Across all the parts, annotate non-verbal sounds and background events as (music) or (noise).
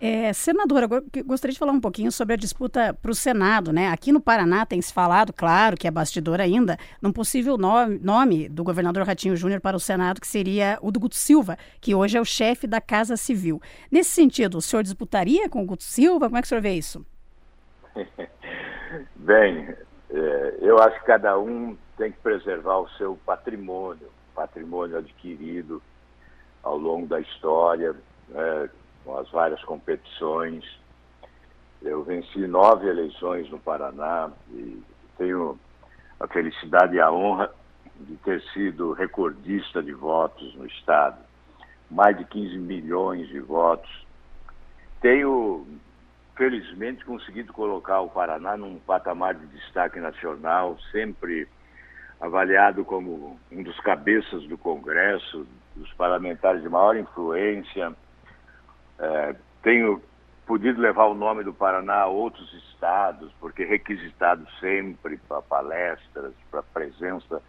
É, senadora, gostaria de falar um pouquinho sobre a disputa para o Senado, né? Aqui no Paraná tem se falado, claro, que é bastidor ainda, num possível nome, nome do governador Ratinho Júnior para o Senado, que seria o do Guto Silva, que hoje é o chefe da Casa Civil. Nesse sentido, o senhor disputaria com o Guto Silva? Como é que o senhor vê isso? (laughs) Bem, é, eu acho que cada um tem que preservar o seu patrimônio, patrimônio adquirido ao longo da história, né, com as várias competições. Eu venci nove eleições no Paraná e tenho a felicidade e a honra de ter sido recordista de votos no Estado. Mais de 15 milhões de votos. Tenho, felizmente, conseguido colocar o Paraná num patamar de destaque nacional, sempre avaliado como um dos cabeças do Congresso, dos parlamentares de maior influência. É, tenho podido levar o nome do Paraná a outros estados, porque requisitado sempre para palestras, para presença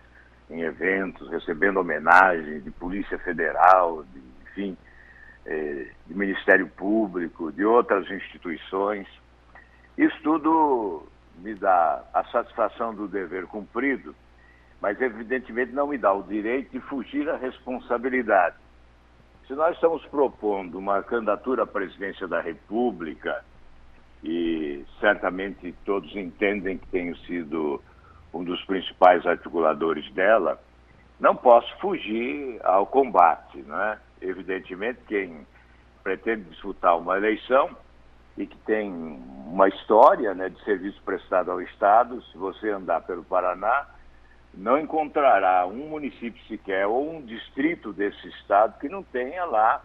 em eventos, recebendo homenagem de Polícia Federal, de, enfim, é, de Ministério Público, de outras instituições. Isso tudo me dá a satisfação do dever cumprido mas evidentemente não me dá o direito de fugir à responsabilidade. Se nós estamos propondo uma candidatura à presidência da República, e certamente todos entendem que tenho sido um dos principais articuladores dela, não posso fugir ao combate, não é? Evidentemente, quem pretende disputar uma eleição e que tem uma história né, de serviço prestado ao Estado, se você andar pelo Paraná, não encontrará um município sequer ou um distrito desse estado que não tenha lá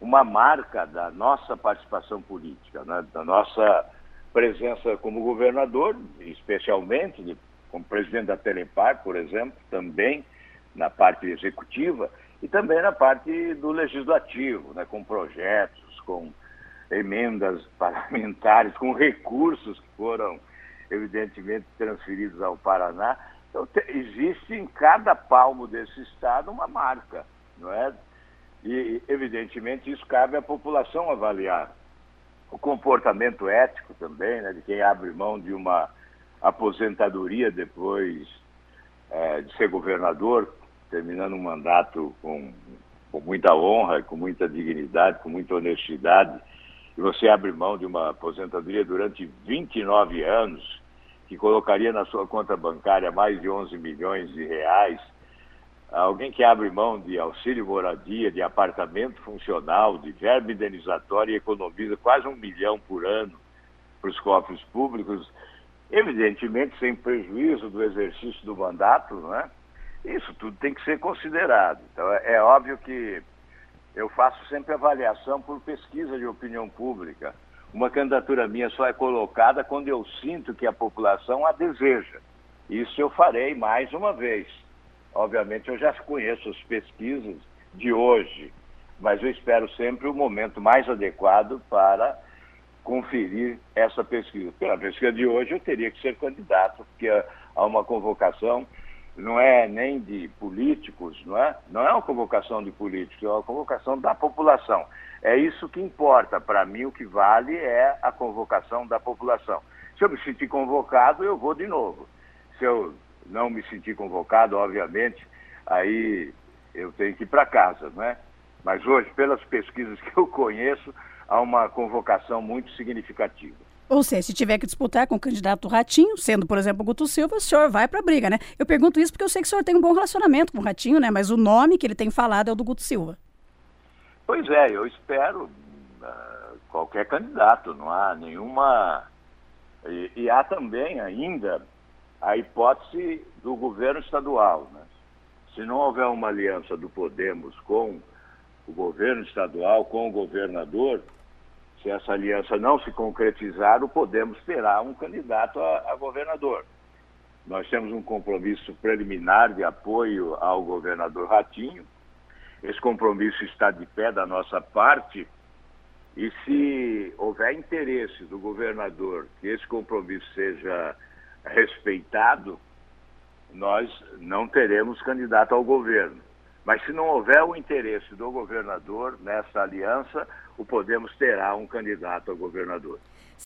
uma marca da nossa participação política, né? da nossa presença como governador, especialmente como presidente da Telepar, por exemplo, também na parte executiva e também na parte do legislativo, né? com projetos, com emendas (laughs) parlamentares, com recursos que foram evidentemente transferidos ao Paraná então, existe em cada palmo desse Estado uma marca, não é? E, evidentemente, isso cabe à população avaliar. O comportamento ético também, né, de quem abre mão de uma aposentadoria depois é, de ser governador, terminando um mandato com, com muita honra, com muita dignidade, com muita honestidade, e você abre mão de uma aposentadoria durante 29 anos, que colocaria na sua conta bancária mais de 11 milhões de reais, alguém que abre mão de auxílio moradia, de apartamento funcional, de verba indenizatória e economiza quase um milhão por ano para os cofres públicos, evidentemente sem prejuízo do exercício do mandato, não é? Isso tudo tem que ser considerado. Então, é, é óbvio que eu faço sempre avaliação por pesquisa de opinião pública uma candidatura minha só é colocada quando eu sinto que a população a deseja. Isso eu farei mais uma vez. Obviamente, eu já conheço as pesquisas de hoje, mas eu espero sempre o momento mais adequado para conferir essa pesquisa. Pela pesquisa de hoje, eu teria que ser candidato, porque há uma convocação, não é nem de políticos, não é? Não é uma convocação de políticos, é uma convocação da população. É isso que importa. Para mim, o que vale é a convocação da população. Se eu me sentir convocado, eu vou de novo. Se eu não me sentir convocado, obviamente, aí eu tenho que ir para casa, não é? Mas hoje, pelas pesquisas (laughs) que eu conheço, há uma convocação muito significativa. Ou seja, se tiver que disputar com o candidato Ratinho, sendo, por exemplo, Guto Silva, o senhor vai para a briga, né? Eu pergunto isso porque eu sei que o senhor tem um bom relacionamento com o Ratinho, né? Mas o nome que ele tem falado é o do Guto Silva. Pois é, eu espero uh, qualquer candidato, não há nenhuma. E, e, há também ainda a hipótese do governo estadual. Né? Se não houver uma aliança do Podemos com o governo estadual, com o governador, se essa aliança não se concretizar, Podemos terá um candidato a, a governador. Nós temos um compromisso preliminar de apoio ao governador Ratinho, esse compromisso está de pé da nossa parte e se houver interesse do governador que esse compromisso seja respeitado, nós não teremos candidato ao governo. Mas se não houver o interesse do governador nessa aliança, o Podemos terá um candidato a governador.